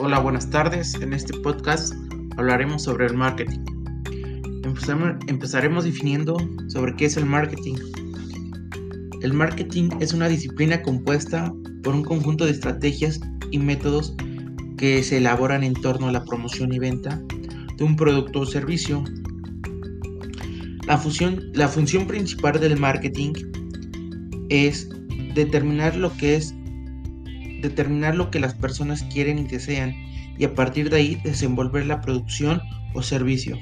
Hola, buenas tardes. En este podcast hablaremos sobre el marketing. Empezaremos definiendo sobre qué es el marketing. El marketing es una disciplina compuesta por un conjunto de estrategias y métodos que se elaboran en torno a la promoción y venta de un producto o servicio. La, función principal del marketing es determinar lo que es determinar lo que las personas quieren y desean y a partir de ahí desenvolver la producción o servicio.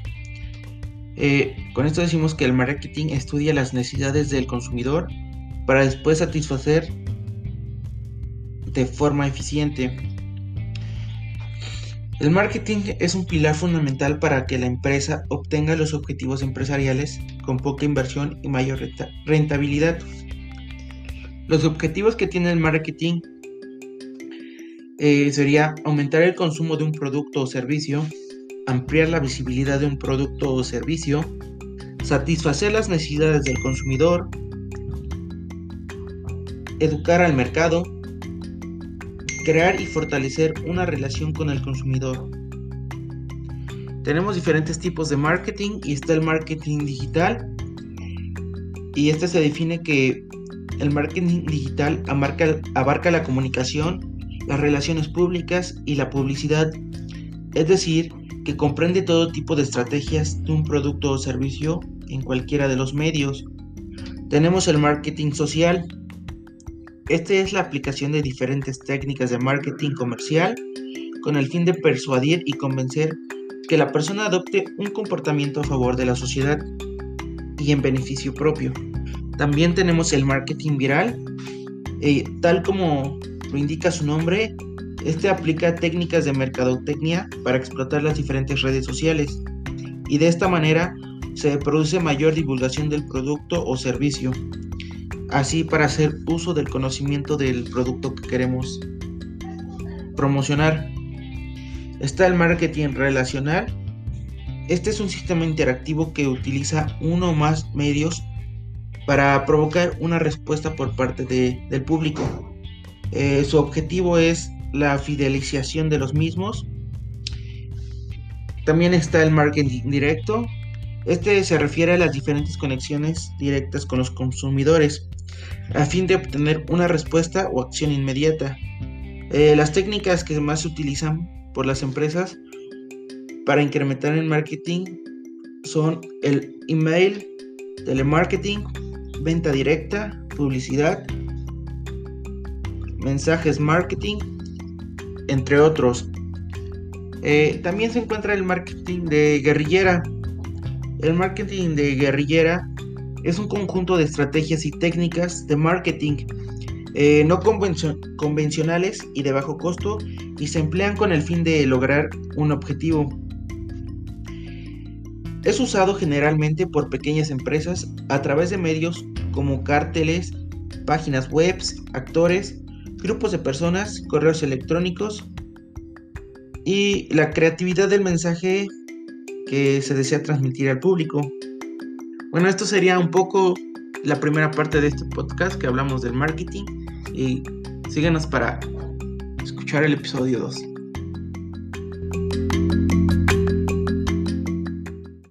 Eh, con esto decimos que el marketing estudia las necesidades del consumidor para después satisfacer de forma eficiente. El marketing es un pilar fundamental para que la empresa obtenga los objetivos empresariales con poca inversión y mayor rentabilidad. Los objetivos que tiene el marketing eh, sería aumentar el consumo de un producto o servicio, ampliar la visibilidad de un producto o servicio, satisfacer las necesidades del consumidor, educar al mercado, crear y fortalecer una relación con el consumidor. Tenemos diferentes tipos de marketing y está el marketing digital y este se define que el marketing digital abarca la comunicación las relaciones públicas y la publicidad, es decir, que comprende todo tipo de estrategias de un producto o servicio en cualquiera de los medios. Tenemos el marketing social. Este es la aplicación de diferentes técnicas de marketing comercial con el fin de persuadir y convencer que la persona adopte un comportamiento a favor de la sociedad y en beneficio propio. También tenemos el marketing viral, eh, tal como lo indica su nombre, este aplica técnicas de mercadotecnia para explotar las diferentes redes sociales y de esta manera se produce mayor divulgación del producto o servicio, así para hacer uso del conocimiento del producto que queremos promocionar. Está el marketing relacional. Este es un sistema interactivo que utiliza uno o más medios para provocar una respuesta por parte del público. Eh, su objetivo es la fidelización de los mismos. También está el marketing directo. Este se refiere a las diferentes conexiones directas con los consumidores a fin de obtener una respuesta o acción inmediata. Eh, las técnicas que más se utilizan por las empresas para incrementar el marketing son el email, telemarketing, venta directa, publicidad, mensajes marketing, entre otros. Eh, también se encuentra el marketing de guerrillera. El marketing de guerrillera es un conjunto de estrategias y técnicas de marketing eh, no convencionales y de bajo costo y se emplean con el fin de lograr un objetivo. Es usado generalmente por pequeñas empresas a través de medios como carteles, páginas web, actores grupos de personas, correos electrónicos y la creatividad del mensaje que se desea transmitir al público. Bueno, esto sería un poco la primera parte de este podcast que hablamos del marketing y síganos para escuchar el episodio 2.